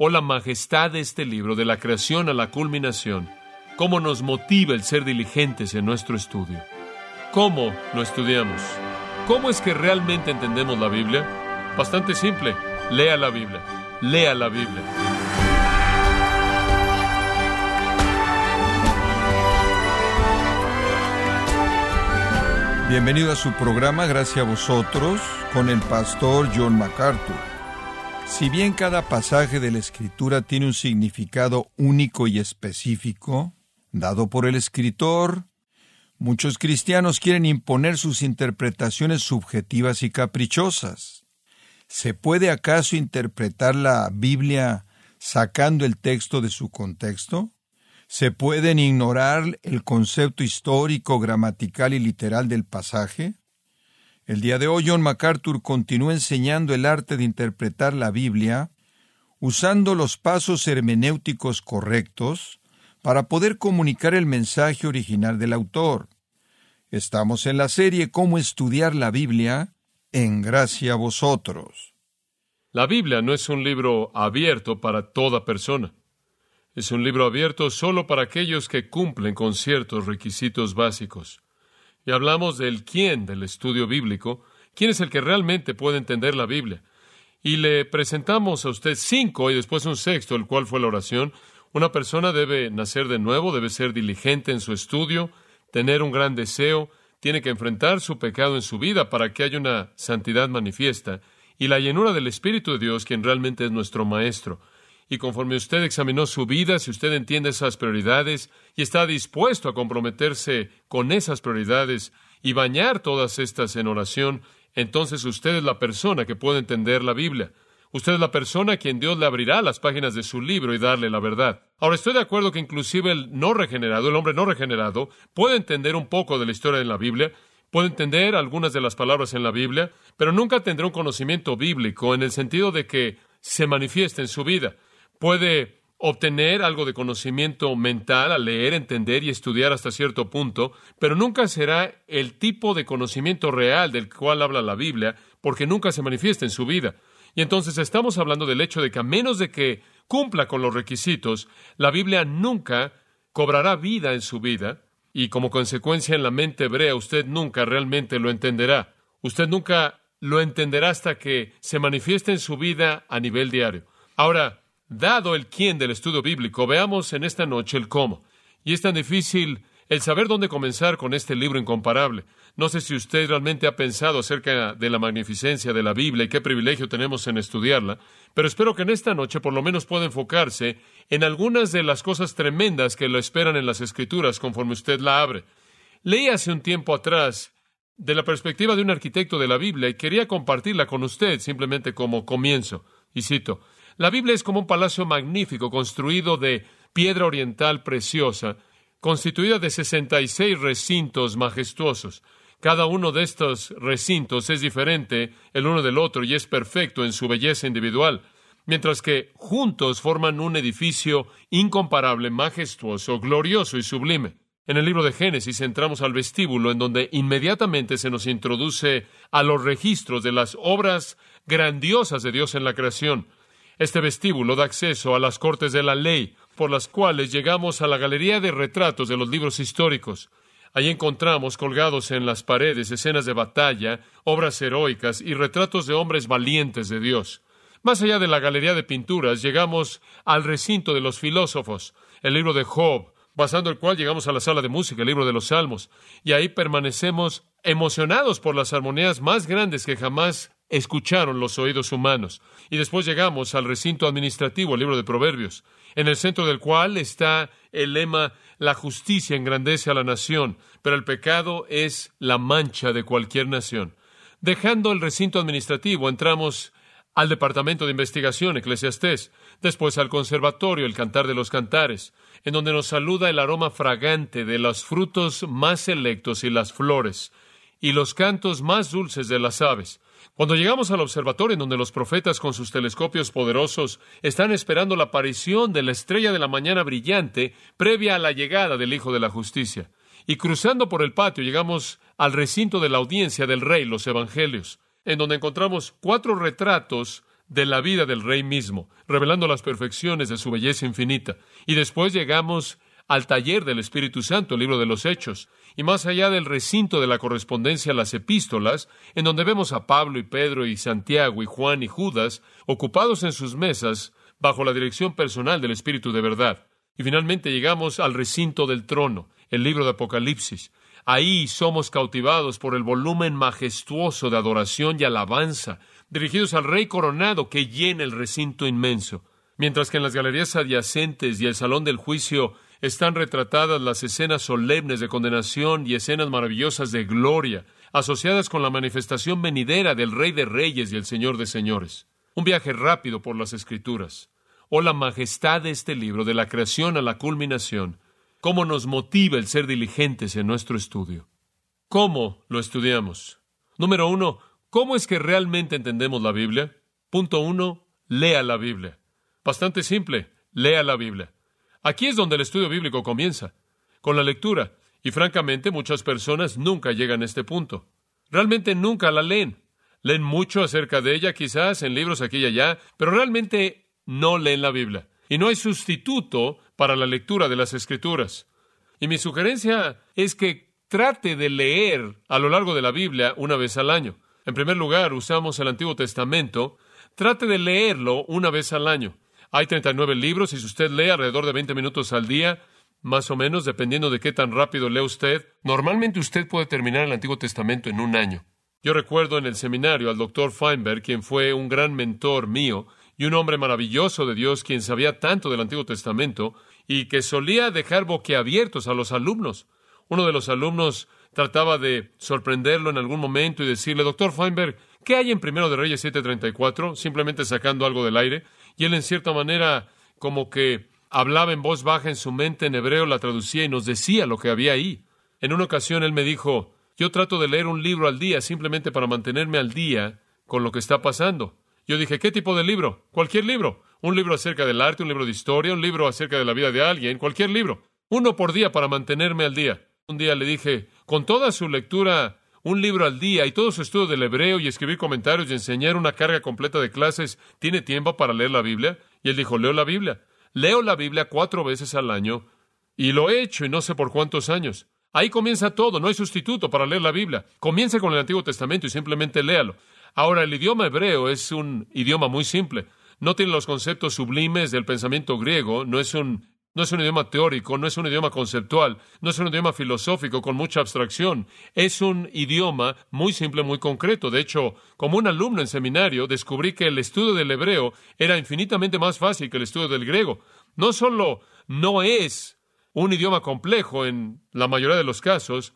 o la majestad de este libro, de la creación a la culminación, cómo nos motiva el ser diligentes en nuestro estudio. ¿Cómo lo estudiamos? ¿Cómo es que realmente entendemos la Biblia? Bastante simple, lea la Biblia, lea la Biblia. Bienvenido a su programa Gracias a vosotros con el pastor John MacArthur. Si bien cada pasaje de la Escritura tiene un significado único y específico, dado por el escritor, muchos cristianos quieren imponer sus interpretaciones subjetivas y caprichosas. ¿Se puede acaso interpretar la Biblia sacando el texto de su contexto? ¿Se pueden ignorar el concepto histórico, gramatical y literal del pasaje? El día de hoy John MacArthur continúa enseñando el arte de interpretar la Biblia usando los pasos hermenéuticos correctos para poder comunicar el mensaje original del autor. Estamos en la serie Cómo estudiar la Biblia en gracia a vosotros. La Biblia no es un libro abierto para toda persona. Es un libro abierto solo para aquellos que cumplen con ciertos requisitos básicos. Y hablamos del quién del estudio bíblico, quién es el que realmente puede entender la Biblia. Y le presentamos a usted cinco y después un sexto, el cual fue la oración. Una persona debe nacer de nuevo, debe ser diligente en su estudio, tener un gran deseo, tiene que enfrentar su pecado en su vida para que haya una santidad manifiesta y la llenura del Espíritu de Dios, quien realmente es nuestro Maestro. Y conforme usted examinó su vida, si usted entiende esas prioridades y está dispuesto a comprometerse con esas prioridades y bañar todas estas en oración, entonces usted es la persona que puede entender la Biblia. Usted es la persona a quien Dios le abrirá las páginas de su libro y darle la verdad. Ahora, estoy de acuerdo que inclusive el no regenerado, el hombre no regenerado, puede entender un poco de la historia de la Biblia, puede entender algunas de las palabras en la Biblia, pero nunca tendrá un conocimiento bíblico en el sentido de que se manifieste en su vida puede obtener algo de conocimiento mental al leer, entender y estudiar hasta cierto punto, pero nunca será el tipo de conocimiento real del cual habla la Biblia, porque nunca se manifiesta en su vida. Y entonces estamos hablando del hecho de que a menos de que cumpla con los requisitos, la Biblia nunca cobrará vida en su vida, y como consecuencia en la mente hebrea usted nunca realmente lo entenderá. Usted nunca lo entenderá hasta que se manifieste en su vida a nivel diario. Ahora, Dado el quién del estudio bíblico, veamos en esta noche el cómo. Y es tan difícil el saber dónde comenzar con este libro incomparable. No sé si usted realmente ha pensado acerca de la magnificencia de la Biblia y qué privilegio tenemos en estudiarla, pero espero que en esta noche por lo menos pueda enfocarse en algunas de las cosas tremendas que lo esperan en las Escrituras conforme usted la abre. Leí hace un tiempo atrás de la perspectiva de un arquitecto de la Biblia y quería compartirla con usted simplemente como comienzo. Y cito, la Biblia es como un palacio magnífico construido de piedra oriental preciosa, constituida de 66 recintos majestuosos. Cada uno de estos recintos es diferente el uno del otro y es perfecto en su belleza individual, mientras que juntos forman un edificio incomparable, majestuoso, glorioso y sublime. En el libro de Génesis entramos al vestíbulo en donde inmediatamente se nos introduce a los registros de las obras grandiosas de Dios en la creación. Este vestíbulo da acceso a las cortes de la ley, por las cuales llegamos a la galería de retratos de los libros históricos. Allí encontramos colgados en las paredes escenas de batalla, obras heroicas y retratos de hombres valientes de Dios. Más allá de la galería de pinturas, llegamos al recinto de los filósofos, el libro de Job, pasando el cual llegamos a la sala de música, el libro de los Salmos, y ahí permanecemos emocionados por las armonías más grandes que jamás escucharon los oídos humanos. Y después llegamos al recinto administrativo, el libro de Proverbios, en el centro del cual está el lema La justicia engrandece a la nación, pero el pecado es la mancha de cualquier nación. Dejando el recinto administrativo, entramos al departamento de investigación, Eclesiastés, después al conservatorio, el cantar de los cantares, en donde nos saluda el aroma fragante de los frutos más selectos y las flores, y los cantos más dulces de las aves. Cuando llegamos al observatorio en donde los profetas con sus telescopios poderosos están esperando la aparición de la estrella de la mañana brillante previa a la llegada del Hijo de la Justicia. Y cruzando por el patio llegamos al recinto de la audiencia del Rey, los Evangelios, en donde encontramos cuatro retratos de la vida del Rey mismo, revelando las perfecciones de su belleza infinita. Y después llegamos al taller del Espíritu Santo, el libro de los Hechos, y más allá del recinto de la correspondencia a las epístolas, en donde vemos a Pablo y Pedro y Santiago y Juan y Judas ocupados en sus mesas bajo la dirección personal del Espíritu de verdad. Y finalmente llegamos al recinto del trono, el libro de Apocalipsis. Ahí somos cautivados por el volumen majestuoso de adoración y alabanza, dirigidos al Rey coronado que llena el recinto inmenso, mientras que en las galerías adyacentes y el salón del juicio están retratadas las escenas solemnes de condenación y escenas maravillosas de gloria, asociadas con la manifestación venidera del Rey de Reyes y el Señor de Señores. Un viaje rápido por las Escrituras, o la majestad de este libro, de la creación a la culminación, cómo nos motiva el ser diligentes en nuestro estudio. ¿Cómo lo estudiamos? Número uno, ¿cómo es que realmente entendemos la Biblia? Punto uno, lea la Biblia. Bastante simple, lea la Biblia. Aquí es donde el estudio bíblico comienza, con la lectura, y francamente muchas personas nunca llegan a este punto. Realmente nunca la leen. Leen mucho acerca de ella, quizás en libros aquí y allá, pero realmente no leen la Biblia. Y no hay sustituto para la lectura de las Escrituras. Y mi sugerencia es que trate de leer a lo largo de la Biblia una vez al año. En primer lugar, usamos el Antiguo Testamento. Trate de leerlo una vez al año. Hay 39 libros y si usted lee alrededor de 20 minutos al día, más o menos, dependiendo de qué tan rápido lee usted, normalmente usted puede terminar el Antiguo Testamento en un año. Yo recuerdo en el seminario al doctor Feinberg, quien fue un gran mentor mío y un hombre maravilloso de Dios, quien sabía tanto del Antiguo Testamento y que solía dejar boquiabiertos a los alumnos. Uno de los alumnos trataba de sorprenderlo en algún momento y decirle, doctor Feinberg, ¿qué hay en Primero de Reyes 7:34? Simplemente sacando algo del aire y él en cierta manera como que hablaba en voz baja en su mente en hebreo, la traducía y nos decía lo que había ahí. En una ocasión él me dijo, yo trato de leer un libro al día simplemente para mantenerme al día con lo que está pasando. Yo dije, ¿qué tipo de libro? Cualquier libro. Un libro acerca del arte, un libro de historia, un libro acerca de la vida de alguien, cualquier libro. Uno por día para mantenerme al día. Un día le dije, con toda su lectura un libro al día y todo su estudio del hebreo y escribir comentarios y enseñar una carga completa de clases, ¿tiene tiempo para leer la Biblia? Y él dijo, leo la Biblia. Leo la Biblia cuatro veces al año y lo he hecho y no sé por cuántos años. Ahí comienza todo, no hay sustituto para leer la Biblia. Comienza con el Antiguo Testamento y simplemente léalo. Ahora, el idioma hebreo es un idioma muy simple. No tiene los conceptos sublimes del pensamiento griego, no es un no es un idioma teórico, no es un idioma conceptual, no es un idioma filosófico con mucha abstracción. Es un idioma muy simple, muy concreto. De hecho, como un alumno en seminario, descubrí que el estudio del hebreo era infinitamente más fácil que el estudio del griego. No solo no es un idioma complejo en la mayoría de los casos,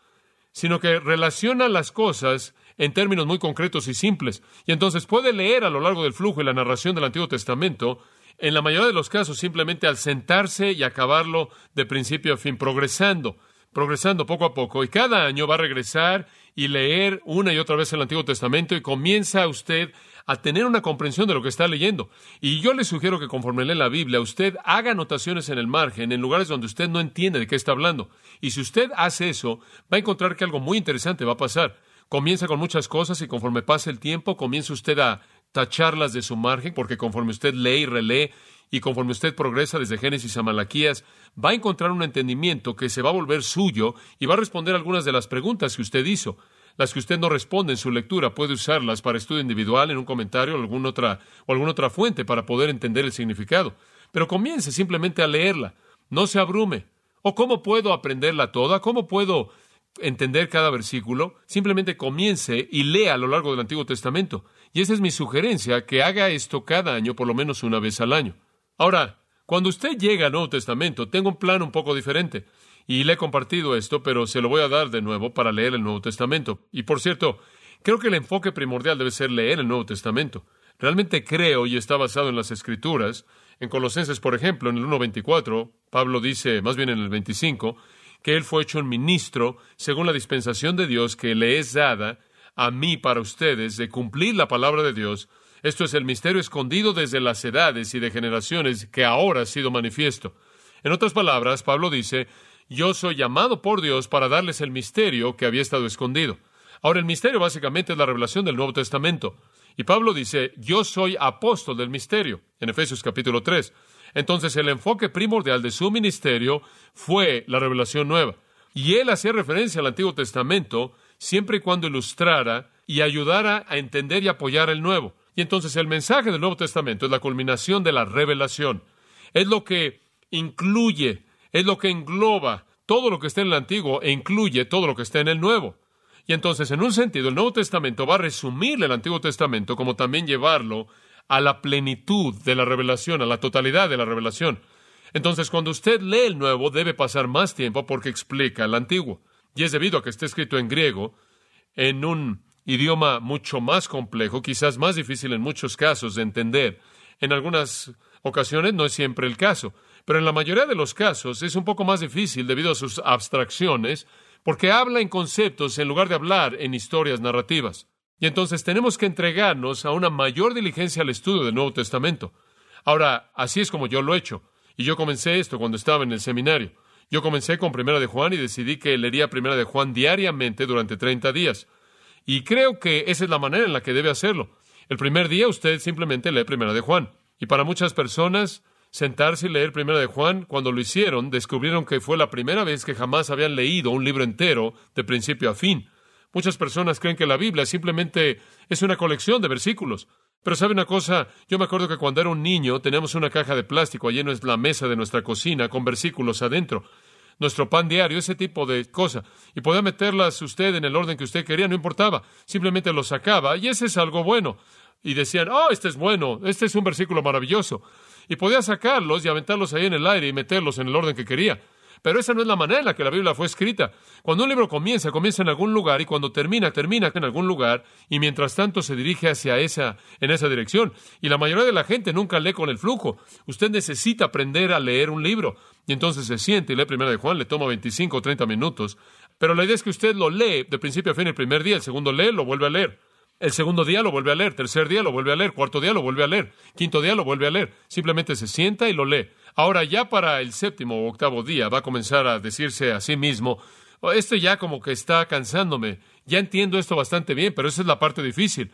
sino que relaciona las cosas en términos muy concretos y simples. Y entonces puede leer a lo largo del flujo y la narración del Antiguo Testamento en la mayoría de los casos simplemente al sentarse y acabarlo de principio a fin, progresando, progresando poco a poco. Y cada año va a regresar y leer una y otra vez el Antiguo Testamento y comienza usted a tener una comprensión de lo que está leyendo. Y yo le sugiero que conforme lee la Biblia, usted haga anotaciones en el margen, en lugares donde usted no entiende de qué está hablando. Y si usted hace eso, va a encontrar que algo muy interesante va a pasar. Comienza con muchas cosas y conforme pase el tiempo, comienza usted a tacharlas de su margen, porque conforme usted lee y relee y conforme usted progresa desde Génesis a Malaquías, va a encontrar un entendimiento que se va a volver suyo y va a responder algunas de las preguntas que usted hizo. Las que usted no responde en su lectura puede usarlas para estudio individual, en un comentario o alguna otra, o alguna otra fuente para poder entender el significado. Pero comience simplemente a leerla. No se abrume. ¿O cómo puedo aprenderla toda? ¿Cómo puedo entender cada versículo? Simplemente comience y lea a lo largo del Antiguo Testamento. Y esa es mi sugerencia, que haga esto cada año, por lo menos una vez al año. Ahora, cuando usted llega al Nuevo Testamento, tengo un plan un poco diferente. Y le he compartido esto, pero se lo voy a dar de nuevo para leer el Nuevo Testamento. Y por cierto, creo que el enfoque primordial debe ser leer el Nuevo Testamento. Realmente creo, y está basado en las Escrituras, en Colosenses, por ejemplo, en el 1.24, Pablo dice, más bien en el 25, que él fue hecho un ministro según la dispensación de Dios que le es dada a mí para ustedes de cumplir la palabra de Dios. Esto es el misterio escondido desde las edades y de generaciones que ahora ha sido manifiesto. En otras palabras, Pablo dice, yo soy llamado por Dios para darles el misterio que había estado escondido. Ahora, el misterio básicamente es la revelación del Nuevo Testamento. Y Pablo dice, yo soy apóstol del misterio, en Efesios capítulo 3. Entonces el enfoque primordial de su ministerio fue la revelación nueva. Y él hacía referencia al Antiguo Testamento siempre y cuando ilustrara y ayudara a entender y apoyar el Nuevo. Y entonces el mensaje del Nuevo Testamento es la culminación de la revelación. Es lo que incluye, es lo que engloba todo lo que está en el Antiguo e incluye todo lo que está en el Nuevo. Y entonces, en un sentido, el Nuevo Testamento va a resumir el Antiguo Testamento como también llevarlo a la plenitud de la revelación, a la totalidad de la revelación. Entonces, cuando usted lee el Nuevo, debe pasar más tiempo porque explica el Antiguo. Y es debido a que está escrito en griego, en un idioma mucho más complejo, quizás más difícil en muchos casos de entender. En algunas ocasiones no es siempre el caso, pero en la mayoría de los casos es un poco más difícil debido a sus abstracciones porque habla en conceptos en lugar de hablar en historias narrativas. Y entonces tenemos que entregarnos a una mayor diligencia al estudio del Nuevo Testamento. Ahora, así es como yo lo he hecho. Y yo comencé esto cuando estaba en el seminario. Yo comencé con Primera de Juan y decidí que leería Primera de Juan diariamente durante 30 días. Y creo que esa es la manera en la que debe hacerlo. El primer día usted simplemente lee Primera de Juan. Y para muchas personas, sentarse y leer Primera de Juan, cuando lo hicieron, descubrieron que fue la primera vez que jamás habían leído un libro entero de principio a fin. Muchas personas creen que la Biblia simplemente es una colección de versículos. Pero sabe una cosa, yo me acuerdo que cuando era un niño teníamos una caja de plástico allí en la mesa de nuestra cocina con versículos adentro. Nuestro pan diario, ese tipo de cosas. Y podía meterlas usted en el orden que usted quería, no importaba. Simplemente lo sacaba y ese es algo bueno. Y decían, oh, este es bueno, este es un versículo maravilloso y podía sacarlos y aventarlos ahí en el aire y meterlos en el orden que quería. Pero esa no es la manera en la que la Biblia fue escrita. Cuando un libro comienza, comienza en algún lugar y cuando termina, termina en algún lugar y mientras tanto se dirige hacia esa, en esa dirección. Y la mayoría de la gente nunca lee con el flujo. Usted necesita aprender a leer un libro. Y entonces se siente y lee Primera de Juan, le toma 25 o 30 minutos. Pero la idea es que usted lo lee de principio a fin el primer día, el segundo lee, lo vuelve a leer. El segundo día lo vuelve a leer, tercer día lo vuelve a leer, cuarto día lo vuelve a leer, quinto día lo vuelve a leer. Simplemente se sienta y lo lee. Ahora ya para el séptimo o octavo día va a comenzar a decirse a sí mismo, oh, esto ya como que está cansándome, ya entiendo esto bastante bien, pero esa es la parte difícil.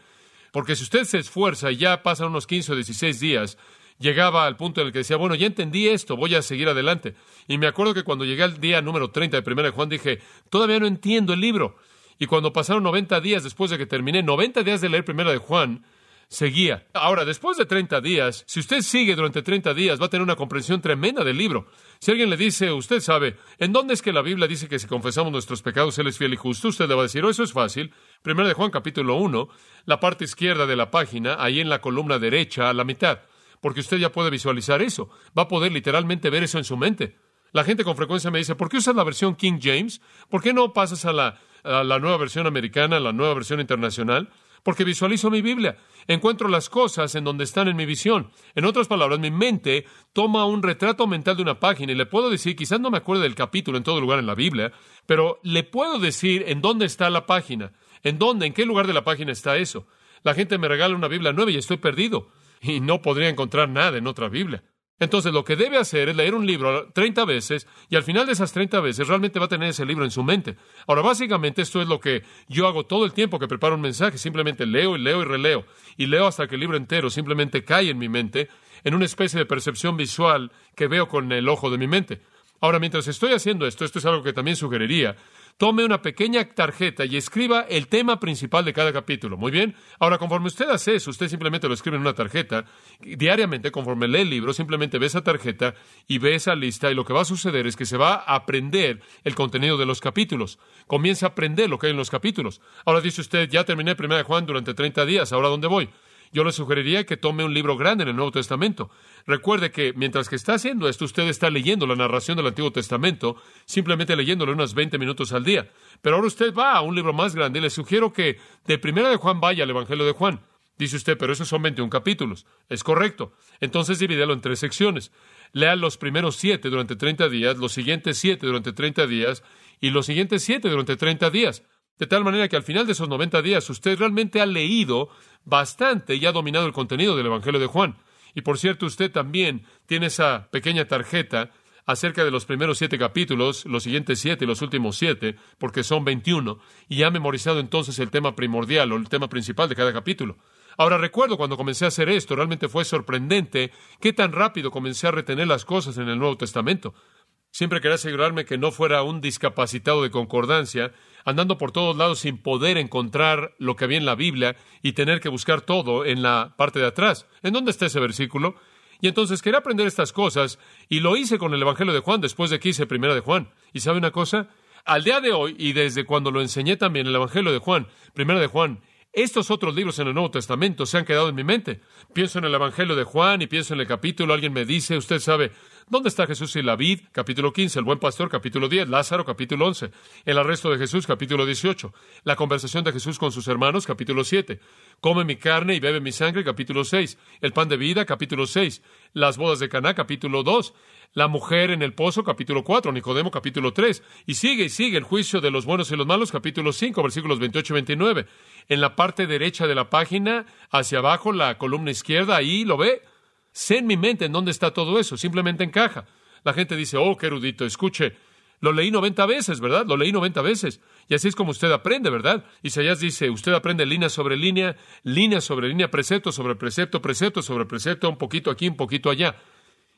Porque si usted se esfuerza y ya pasan unos 15 o 16 días, llegaba al punto en el que decía, bueno, ya entendí esto, voy a seguir adelante. Y me acuerdo que cuando llegué al día número 30 de 1 de Juan dije, todavía no entiendo el libro. Y cuando pasaron 90 días después de que terminé, 90 días de leer primera de Juan, seguía. Ahora, después de 30 días, si usted sigue durante 30 días, va a tener una comprensión tremenda del libro. Si alguien le dice, usted sabe, ¿en dónde es que la Biblia dice que si confesamos nuestros pecados, Él es fiel y justo? Usted le va a decir, oh, eso es fácil. Primera de Juan, capítulo 1, la parte izquierda de la página, ahí en la columna derecha, a la mitad. Porque usted ya puede visualizar eso. Va a poder literalmente ver eso en su mente. La gente con frecuencia me dice, ¿por qué usas la versión King James? ¿Por qué no pasas a la la nueva versión americana, la nueva versión internacional, porque visualizo mi Biblia, encuentro las cosas en donde están en mi visión. En otras palabras, mi mente toma un retrato mental de una página y le puedo decir, quizás no me acuerde del capítulo en todo lugar en la Biblia, pero le puedo decir en dónde está la página, en dónde, en qué lugar de la página está eso. La gente me regala una Biblia nueva y estoy perdido y no podría encontrar nada en otra Biblia. Entonces lo que debe hacer es leer un libro 30 veces y al final de esas 30 veces realmente va a tener ese libro en su mente. Ahora, básicamente esto es lo que yo hago todo el tiempo que preparo un mensaje, simplemente leo y leo y releo y leo hasta que el libro entero simplemente cae en mi mente en una especie de percepción visual que veo con el ojo de mi mente. Ahora, mientras estoy haciendo esto, esto es algo que también sugeriría, tome una pequeña tarjeta y escriba el tema principal de cada capítulo. Muy bien. Ahora, conforme usted hace eso, usted simplemente lo escribe en una tarjeta. Diariamente, conforme lee el libro, simplemente ve esa tarjeta y ve esa lista y lo que va a suceder es que se va a aprender el contenido de los capítulos. Comienza a aprender lo que hay en los capítulos. Ahora dice usted, ya terminé Primera de Juan durante 30 días, ¿ahora dónde voy? Yo le sugeriría que tome un libro grande en el Nuevo Testamento. Recuerde que mientras que está haciendo esto, usted está leyendo la narración del Antiguo Testamento, simplemente leyéndolo unos 20 minutos al día. Pero ahora usted va a un libro más grande y le sugiero que de Primera de Juan vaya al Evangelio de Juan. Dice usted, pero esos son 21 capítulos. Es correcto. Entonces divídelo en tres secciones. Lea los primeros siete durante 30 días, los siguientes siete durante 30 días y los siguientes siete durante 30 días. De tal manera que al final de esos 90 días usted realmente ha leído bastante y ha dominado el contenido del Evangelio de Juan. Y por cierto, usted también tiene esa pequeña tarjeta acerca de los primeros siete capítulos, los siguientes siete y los últimos siete, porque son 21, y ha memorizado entonces el tema primordial o el tema principal de cada capítulo. Ahora recuerdo cuando comencé a hacer esto, realmente fue sorprendente qué tan rápido comencé a retener las cosas en el Nuevo Testamento. Siempre quería asegurarme que no fuera un discapacitado de concordancia, andando por todos lados sin poder encontrar lo que había en la Biblia y tener que buscar todo en la parte de atrás. ¿En dónde está ese versículo? Y entonces quería aprender estas cosas y lo hice con el Evangelio de Juan después de que hice Primera de Juan. ¿Y sabe una cosa? Al día de hoy, y desde cuando lo enseñé también el Evangelio de Juan, Primera de Juan, estos otros libros en el Nuevo Testamento se han quedado en mi mente. Pienso en el Evangelio de Juan y pienso en el capítulo, alguien me dice, usted sabe, ¿dónde está Jesús y la vid? Capítulo 15, el buen pastor, capítulo 10, Lázaro, capítulo 11, el arresto de Jesús, capítulo 18, la conversación de Jesús con sus hermanos, capítulo 7, come mi carne y bebe mi sangre, capítulo 6, el pan de vida, capítulo 6, las bodas de Caná, capítulo 2, la mujer en el pozo, capítulo 4, Nicodemo, capítulo 3, y sigue y sigue el juicio de los buenos y los malos, capítulo 5, versículos 28 y 29. En la parte derecha de la página, hacia abajo, la columna izquierda, ahí lo ve. Sé en mi mente en dónde está todo eso, simplemente encaja. La gente dice, oh, qué erudito, escuche, lo leí 90 veces, ¿verdad? Lo leí 90 veces. Y así es como usted aprende, ¿verdad? Isaías dice, usted aprende línea sobre línea, línea sobre línea, precepto sobre precepto, precepto sobre precepto, un poquito aquí, un poquito allá.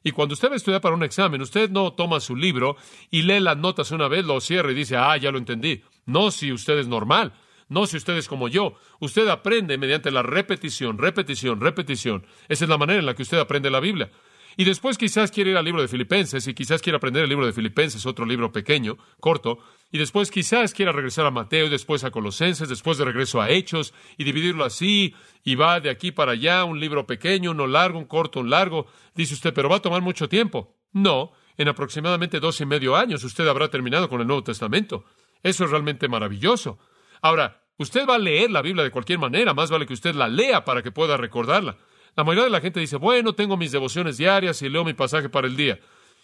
Y cuando usted va a estudiar para un examen, usted no toma su libro y lee las notas una vez, lo cierra y dice, ah, ya lo entendí. No si usted es normal. No si usted es como yo. Usted aprende mediante la repetición, repetición, repetición. Esa es la manera en la que usted aprende la Biblia. Y después quizás quiere ir al libro de Filipenses y quizás quiera aprender el libro de Filipenses, otro libro pequeño, corto, y después quizás quiera regresar a Mateo y después a Colosenses, después de regreso a Hechos y dividirlo así y va de aquí para allá, un libro pequeño, uno largo, un corto, un largo. Dice usted, pero va a tomar mucho tiempo. No, en aproximadamente dos y medio años usted habrá terminado con el Nuevo Testamento. Eso es realmente maravilloso. Ahora, usted va a leer la Biblia de cualquier manera, más vale que usted la lea para que pueda recordarla. La mayoría de la gente dice, bueno, tengo mis devociones diarias y leo mi pasaje para el día.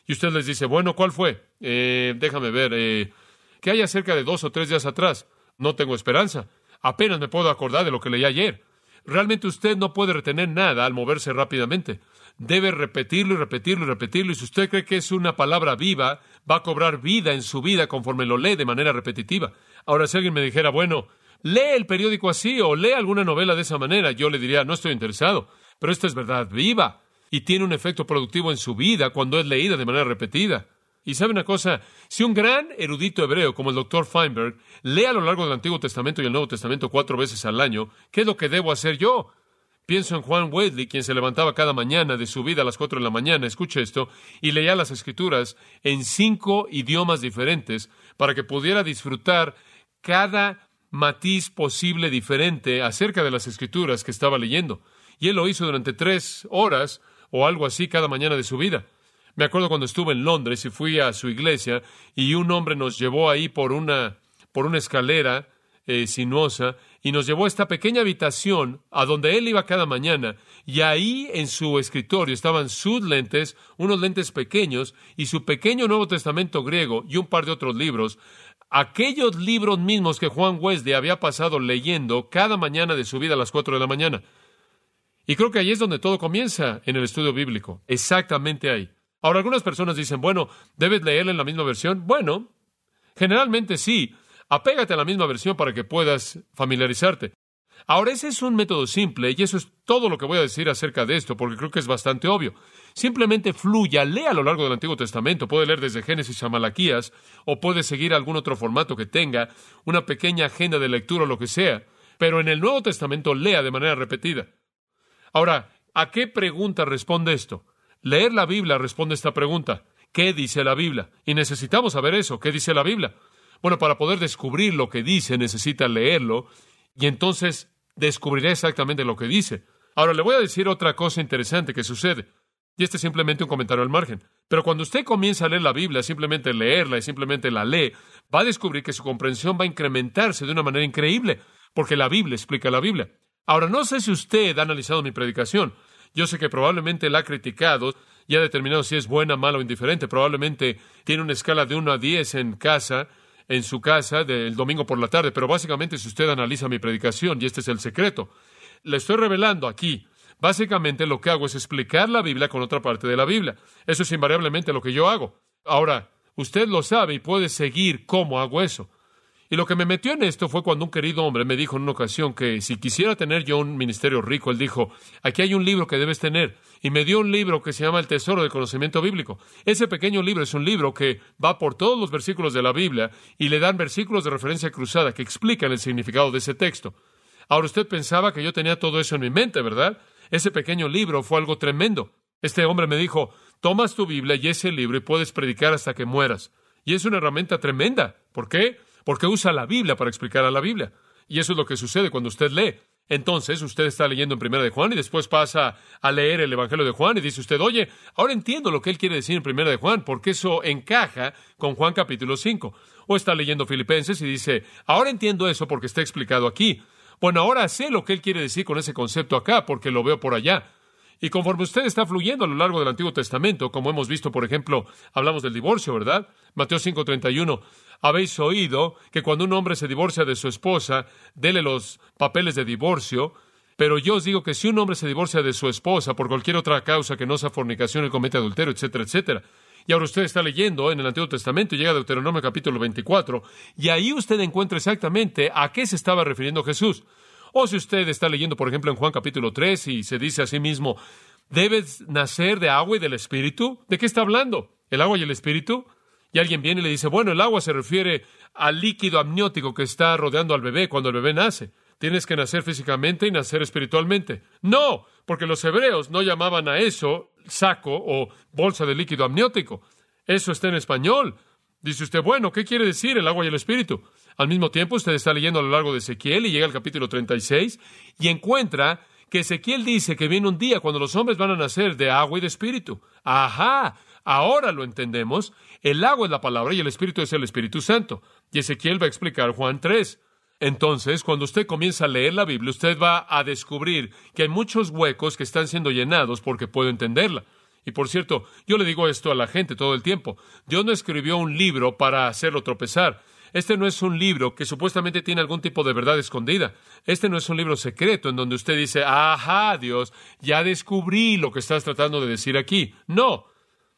Y usted les dice, bueno, ¿cuál fue? Eh, déjame ver, eh, ¿qué hay acerca de dos o tres días atrás? No tengo esperanza. Apenas me puedo acordar de lo que leí ayer. Realmente usted no puede retener nada al moverse rápidamente. Debe repetirlo y repetirlo y repetirlo. Y si usted cree que es una palabra viva, va a cobrar vida en su vida conforme lo lee de manera repetitiva. Ahora, si alguien me dijera, bueno, lee el periódico así o lee alguna novela de esa manera, yo le diría, no estoy interesado. Pero esta es verdad viva y tiene un efecto productivo en su vida cuando es leída de manera repetida. Y sabe una cosa, si un gran erudito hebreo como el doctor Feinberg lee a lo largo del Antiguo Testamento y el Nuevo Testamento cuatro veces al año, ¿qué es lo que debo hacer yo? Pienso en Juan Wesley, quien se levantaba cada mañana de su vida a las cuatro de la mañana, escuche esto, y leía las escrituras en cinco idiomas diferentes para que pudiera disfrutar cada matiz posible diferente acerca de las escrituras que estaba leyendo. Y él lo hizo durante tres horas o algo así cada mañana de su vida. Me acuerdo cuando estuve en Londres y fui a su iglesia y un hombre nos llevó ahí por una, por una escalera eh, sinuosa y nos llevó a esta pequeña habitación a donde él iba cada mañana y ahí en su escritorio estaban sus lentes, unos lentes pequeños y su pequeño Nuevo Testamento griego y un par de otros libros, aquellos libros mismos que Juan Wesley había pasado leyendo cada mañana de su vida a las cuatro de la mañana. Y creo que ahí es donde todo comienza en el estudio bíblico, exactamente ahí. Ahora, algunas personas dicen, bueno, ¿debes leerla en la misma versión? Bueno, generalmente sí. Apégate a la misma versión para que puedas familiarizarte. Ahora, ese es un método simple y eso es todo lo que voy a decir acerca de esto, porque creo que es bastante obvio. Simplemente fluya, lea a lo largo del Antiguo Testamento, puede leer desde Génesis a Malaquías, o puede seguir algún otro formato que tenga, una pequeña agenda de lectura o lo que sea, pero en el Nuevo Testamento lea de manera repetida. Ahora, ¿a qué pregunta responde esto? Leer la Biblia responde esta pregunta. ¿Qué dice la Biblia? Y necesitamos saber eso. ¿Qué dice la Biblia? Bueno, para poder descubrir lo que dice necesita leerlo y entonces descubrirá exactamente lo que dice. Ahora le voy a decir otra cosa interesante que sucede. Y este es simplemente un comentario al margen. Pero cuando usted comienza a leer la Biblia, simplemente leerla y simplemente la lee, va a descubrir que su comprensión va a incrementarse de una manera increíble, porque la Biblia explica la Biblia. Ahora, no sé si usted ha analizado mi predicación. Yo sé que probablemente la ha criticado y ha determinado si es buena, mala o indiferente. Probablemente tiene una escala de 1 a 10 en casa, en su casa, del domingo por la tarde. Pero básicamente, si usted analiza mi predicación, y este es el secreto, le estoy revelando aquí. Básicamente lo que hago es explicar la Biblia con otra parte de la Biblia. Eso es invariablemente lo que yo hago. Ahora, usted lo sabe y puede seguir cómo hago eso. Y lo que me metió en esto fue cuando un querido hombre me dijo en una ocasión que si quisiera tener yo un ministerio rico, él dijo, aquí hay un libro que debes tener. Y me dio un libro que se llama El Tesoro del Conocimiento Bíblico. Ese pequeño libro es un libro que va por todos los versículos de la Biblia y le dan versículos de referencia cruzada que explican el significado de ese texto. Ahora usted pensaba que yo tenía todo eso en mi mente, ¿verdad? Ese pequeño libro fue algo tremendo. Este hombre me dijo, tomas tu Biblia y ese libro y puedes predicar hasta que mueras. Y es una herramienta tremenda. ¿Por qué? Porque usa la Biblia para explicar a la Biblia. Y eso es lo que sucede cuando usted lee. Entonces, usted está leyendo en Primera de Juan y después pasa a leer el Evangelio de Juan y dice usted, oye, ahora entiendo lo que él quiere decir en Primera de Juan, porque eso encaja con Juan capítulo 5. O está leyendo Filipenses y dice, ahora entiendo eso porque está explicado aquí. Bueno, ahora sé lo que él quiere decir con ese concepto acá, porque lo veo por allá. Y conforme usted está fluyendo a lo largo del Antiguo Testamento, como hemos visto, por ejemplo, hablamos del divorcio, ¿verdad? Mateo 5:31, habéis oído que cuando un hombre se divorcia de su esposa, dele los papeles de divorcio, pero yo os digo que si un hombre se divorcia de su esposa por cualquier otra causa que no sea fornicación, y comete adulterio, etcétera, etcétera. Y ahora usted está leyendo en el Antiguo Testamento, llega a Deuteronomio capítulo 24, y ahí usted encuentra exactamente a qué se estaba refiriendo Jesús. O si usted está leyendo, por ejemplo, en Juan capítulo 3 y se dice a sí mismo, ¿debes nacer de agua y del Espíritu? ¿De qué está hablando? ¿El agua y el Espíritu? Y alguien viene y le dice, bueno, el agua se refiere al líquido amniótico que está rodeando al bebé cuando el bebé nace. Tienes que nacer físicamente y nacer espiritualmente. No, porque los hebreos no llamaban a eso saco o bolsa de líquido amniótico. Eso está en español. Dice usted, bueno, ¿qué quiere decir el agua y el espíritu? Al mismo tiempo, usted está leyendo a lo largo de Ezequiel y llega al capítulo 36 y encuentra que Ezequiel dice que viene un día cuando los hombres van a nacer de agua y de espíritu. Ajá, ahora lo entendemos. El agua es la palabra y el Espíritu es el Espíritu Santo. Y Ezequiel va a explicar Juan 3. Entonces, cuando usted comienza a leer la Biblia, usted va a descubrir que hay muchos huecos que están siendo llenados porque puedo entenderla. Y por cierto, yo le digo esto a la gente todo el tiempo. Dios no escribió un libro para hacerlo tropezar. Este no es un libro que supuestamente tiene algún tipo de verdad escondida. Este no es un libro secreto en donde usted dice, ajá, Dios, ya descubrí lo que estás tratando de decir aquí. No,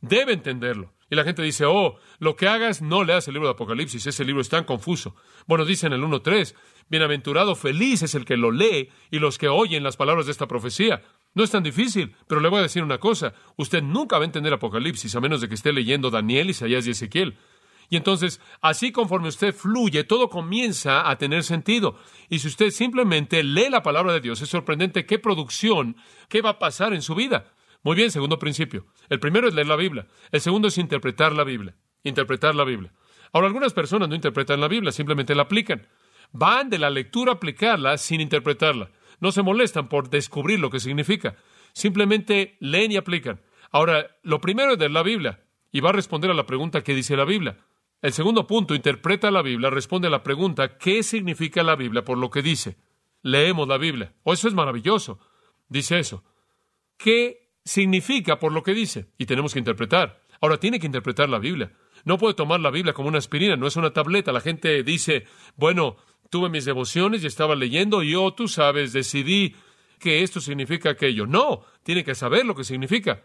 debe entenderlo. Y la gente dice, oh, lo que hagas no leas el libro de Apocalipsis, ese libro es tan confuso. Bueno, dice en el 1.3, bienaventurado, feliz es el que lo lee y los que oyen las palabras de esta profecía. No es tan difícil, pero le voy a decir una cosa, usted nunca va a entender Apocalipsis a menos de que esté leyendo Daniel, Isaías y Ezequiel. Y entonces, así conforme usted fluye, todo comienza a tener sentido. Y si usted simplemente lee la palabra de Dios, es sorprendente qué producción, qué va a pasar en su vida. Muy bien, segundo principio. El primero es leer la Biblia. El segundo es interpretar la Biblia. Interpretar la Biblia. Ahora, algunas personas no interpretan la Biblia, simplemente la aplican. Van de la lectura a aplicarla sin interpretarla. No se molestan por descubrir lo que significa. Simplemente leen y aplican. Ahora, lo primero es leer la Biblia y va a responder a la pregunta ¿qué dice la Biblia? El segundo punto, interpreta la Biblia, responde a la pregunta ¿qué significa la Biblia por lo que dice? Leemos la Biblia. Oh, eso es maravilloso. Dice eso. ¿Qué significa por lo que dice. Y tenemos que interpretar. Ahora tiene que interpretar la Biblia. No puede tomar la Biblia como una aspirina, no es una tableta. La gente dice, bueno, tuve mis devociones y estaba leyendo y yo, tú sabes, decidí que esto significa aquello. No, tiene que saber lo que significa.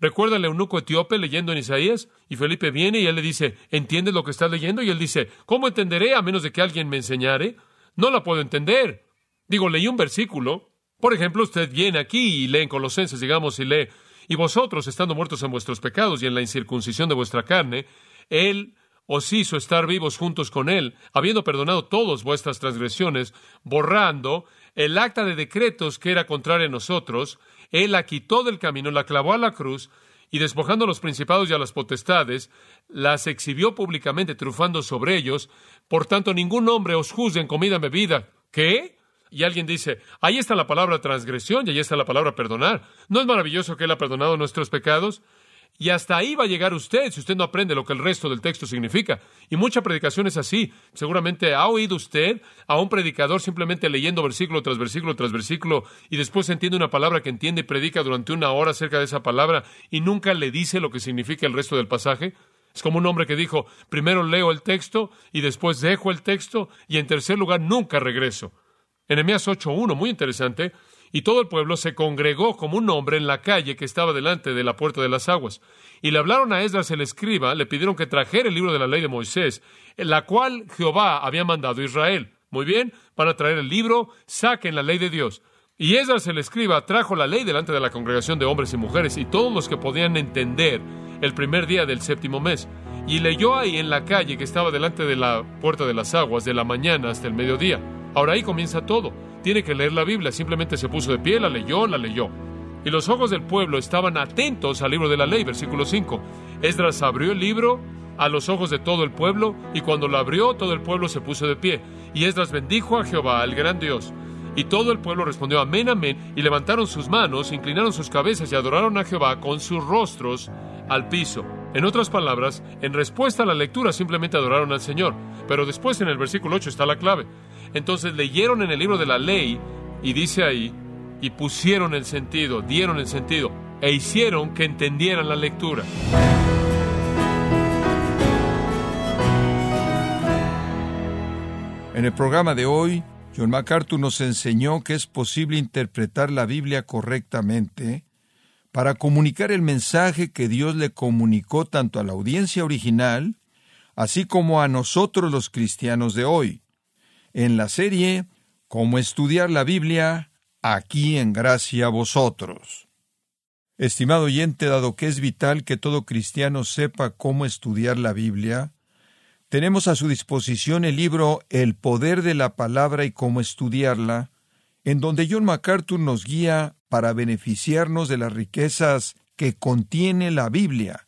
Recuerda al eunuco etíope leyendo en Isaías y Felipe viene y él le dice, ¿entiendes lo que estás leyendo? Y él dice, ¿cómo entenderé a menos de que alguien me enseñare? No la puedo entender. Digo, leí un versículo por ejemplo, usted viene aquí y lee en Colosenses, digamos, y lee, y vosotros, estando muertos en vuestros pecados y en la incircuncisión de vuestra carne, Él os hizo estar vivos juntos con Él, habiendo perdonado todas vuestras transgresiones, borrando el acta de decretos que era contraria a nosotros, Él la quitó del camino, la clavó a la cruz, y despojando a los principados y a las potestades, las exhibió públicamente, trufando sobre ellos. Por tanto, ningún hombre os juzgue en comida y bebida. ¿Qué? Y alguien dice, ahí está la palabra transgresión y ahí está la palabra perdonar. ¿No es maravilloso que Él ha perdonado nuestros pecados? Y hasta ahí va a llegar usted si usted no aprende lo que el resto del texto significa. Y mucha predicación es así. Seguramente ha oído usted a un predicador simplemente leyendo versículo tras versículo tras versículo y después entiende una palabra que entiende y predica durante una hora acerca de esa palabra y nunca le dice lo que significa el resto del pasaje. Es como un hombre que dijo, primero leo el texto y después dejo el texto y en tercer lugar nunca regreso. Enemías 8.1, muy interesante. Y todo el pueblo se congregó como un hombre en la calle que estaba delante de la puerta de las aguas. Y le hablaron a Esdras el escriba, le pidieron que trajera el libro de la ley de Moisés, la cual Jehová había mandado a Israel. Muy bien, van a traer el libro, saquen la ley de Dios. Y Esdras el escriba trajo la ley delante de la congregación de hombres y mujeres y todos los que podían entender el primer día del séptimo mes. Y leyó ahí en la calle que estaba delante de la puerta de las aguas de la mañana hasta el mediodía. Ahora ahí comienza todo. Tiene que leer la Biblia. Simplemente se puso de pie, la leyó, la leyó. Y los ojos del pueblo estaban atentos al libro de la ley, versículo 5. Esdras abrió el libro a los ojos de todo el pueblo, y cuando lo abrió, todo el pueblo se puso de pie. Y Esdras bendijo a Jehová, el gran Dios. Y todo el pueblo respondió amén, amén, y levantaron sus manos, inclinaron sus cabezas y adoraron a Jehová con sus rostros al piso. En otras palabras, en respuesta a la lectura simplemente adoraron al Señor. Pero después en el versículo 8 está la clave. Entonces leyeron en el libro de la ley, y dice ahí, y pusieron el sentido, dieron el sentido, e hicieron que entendieran la lectura. En el programa de hoy, John MacArthur nos enseñó que es posible interpretar la Biblia correctamente para comunicar el mensaje que Dios le comunicó tanto a la audiencia original, así como a nosotros los cristianos de hoy. En la serie Cómo estudiar la Biblia, aquí en gracia a vosotros. Estimado oyente, dado que es vital que todo cristiano sepa cómo estudiar la Biblia, tenemos a su disposición el libro El poder de la palabra y cómo estudiarla, en donde John MacArthur nos guía para beneficiarnos de las riquezas que contiene la Biblia.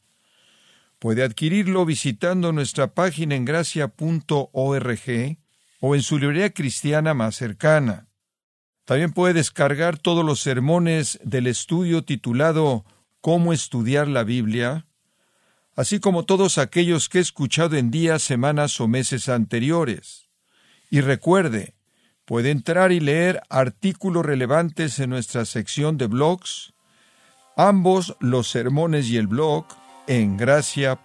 Puede adquirirlo visitando nuestra página en gracia.org o en su librería cristiana más cercana. También puede descargar todos los sermones del estudio titulado Cómo estudiar la Biblia, así como todos aquellos que he escuchado en días, semanas o meses anteriores. Y recuerde, puede entrar y leer artículos relevantes en nuestra sección de blogs, ambos los sermones y el blog en gracia.org.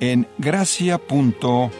en gracia.org.